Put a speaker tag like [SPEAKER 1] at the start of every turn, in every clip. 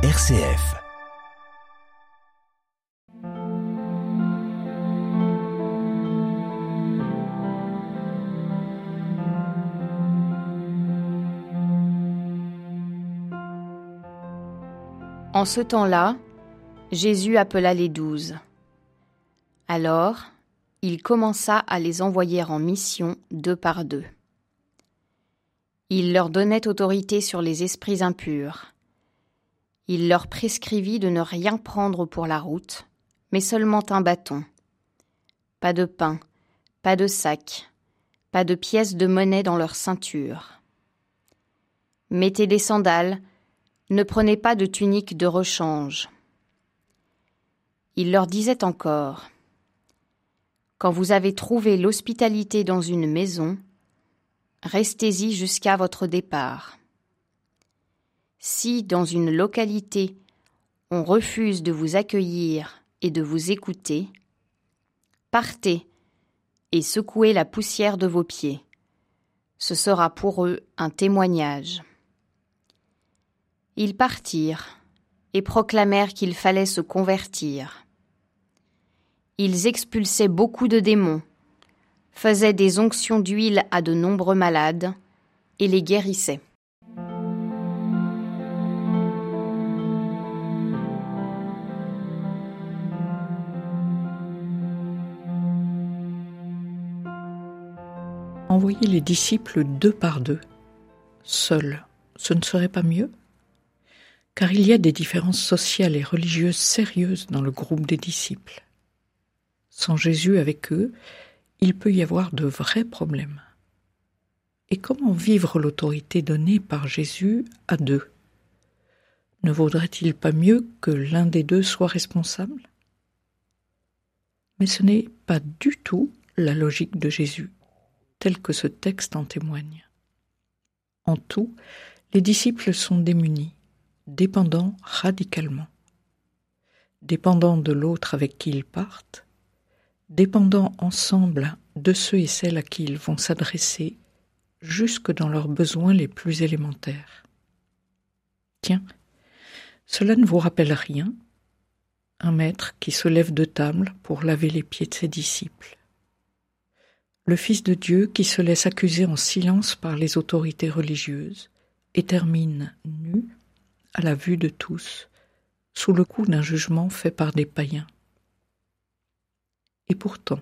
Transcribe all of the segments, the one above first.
[SPEAKER 1] RCF.
[SPEAKER 2] En ce temps-là, Jésus appela les douze. Alors, il commença à les envoyer en mission deux par deux. Il leur donnait autorité sur les esprits impurs. Il leur prescrivit de ne rien prendre pour la route, mais seulement un bâton. Pas de pain, pas de sac, pas de pièces de monnaie dans leur ceinture. Mettez des sandales, ne prenez pas de tunique de rechange. Il leur disait encore Quand vous avez trouvé l'hospitalité dans une maison, restez-y jusqu'à votre départ. Si dans une localité on refuse de vous accueillir et de vous écouter, partez et secouez la poussière de vos pieds. Ce sera pour eux un témoignage. Ils partirent et proclamèrent qu'il fallait se convertir. Ils expulsaient beaucoup de démons faisait des onctions d'huile à de nombreux malades et les guérissait.
[SPEAKER 3] Envoyer les disciples deux par deux, seuls, ce ne serait pas mieux? Car il y a des différences sociales et religieuses sérieuses dans le groupe des disciples. Sans Jésus avec eux, il peut y avoir de vrais problèmes. Et comment vivre l'autorité donnée par Jésus à deux? Ne vaudrait-il pas mieux que l'un des deux soit responsable? Mais ce n'est pas du tout la logique de Jésus, telle que ce texte en témoigne. En tout, les disciples sont démunis, dépendants radicalement. Dépendants de l'autre avec qui ils partent, dépendant ensemble de ceux et celles à qui ils vont s'adresser, jusque dans leurs besoins les plus élémentaires. Tiens, cela ne vous rappelle rien? Un maître qui se lève de table pour laver les pieds de ses disciples. Le Fils de Dieu qui se laisse accuser en silence par les autorités religieuses et termine nu à la vue de tous, sous le coup d'un jugement fait par des païens. Et pourtant,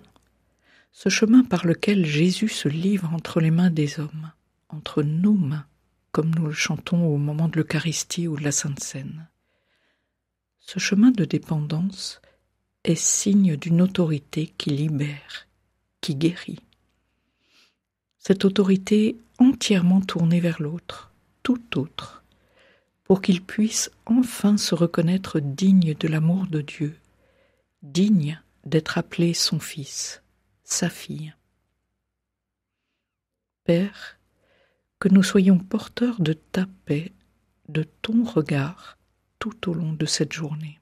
[SPEAKER 3] ce chemin par lequel Jésus se livre entre les mains des hommes, entre nos mains, comme nous le chantons au moment de l'Eucharistie ou de la Sainte Seine, ce chemin de dépendance est signe d'une autorité qui libère, qui guérit. Cette autorité entièrement tournée vers l'autre, tout autre, pour qu'il puisse enfin se reconnaître digne de l'amour de Dieu, digne d'être appelé son fils, sa fille. Père, que nous soyons porteurs de ta paix, de ton regard tout au long de cette journée.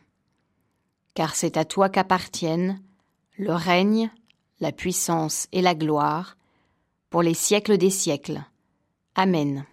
[SPEAKER 2] Car c'est à toi qu'appartiennent le règne, la puissance et la gloire, pour les siècles des siècles. Amen.